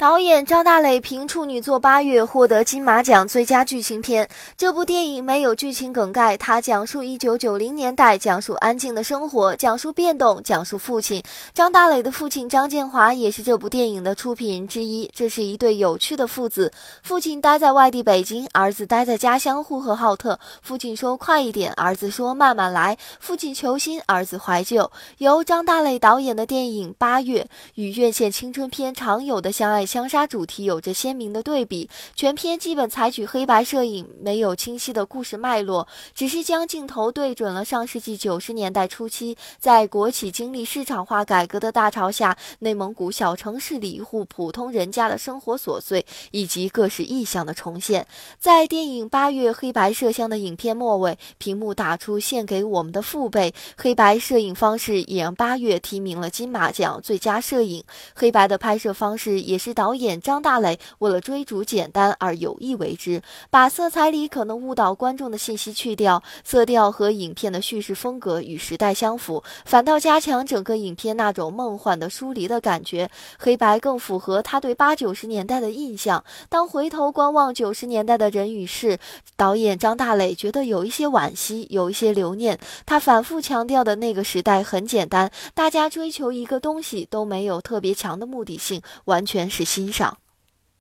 导演张大磊凭处女作《八月》获得金马奖最佳剧情片。这部电影没有剧情梗概，它讲述一九九零年代，讲述安静的生活，讲述变动，讲述父亲张大磊的父亲张建华也是这部电影的出品人之一。这是一对有趣的父子，父亲待在外地北京，儿子待在家乡呼和浩特。父亲说快一点，儿子说慢慢来。父亲求新，儿子怀旧。由张大磊导演的电影《八月》与院线青春片常有的相爱。枪杀主题有着鲜明的对比，全片基本采取黑白摄影，没有清晰的故事脉络，只是将镜头对准了上世纪九十年代初期，在国企经历市场化改革的大潮下，内蒙古小城市里一户普通人家的生活琐碎以及各式意象的重现。在电影《八月》黑白摄像的影片末尾，屏幕打出“献给我们的父辈”，黑白摄影方式也让《八月》提名了金马奖最佳摄影。黑白的拍摄方式也是。导演张大磊为了追逐简单而有意为之，把色彩里可能误导观众的信息去掉，色调和影片的叙事风格与时代相符，反倒加强整个影片那种梦幻的疏离的感觉。黑白更符合他对八九十年代的印象。当回头观望九十年代的人与事，导演张大磊觉得有一些惋惜，有一些留念。他反复强调的那个时代很简单，大家追求一个东西都没有特别强的目的性，完全是。欣赏。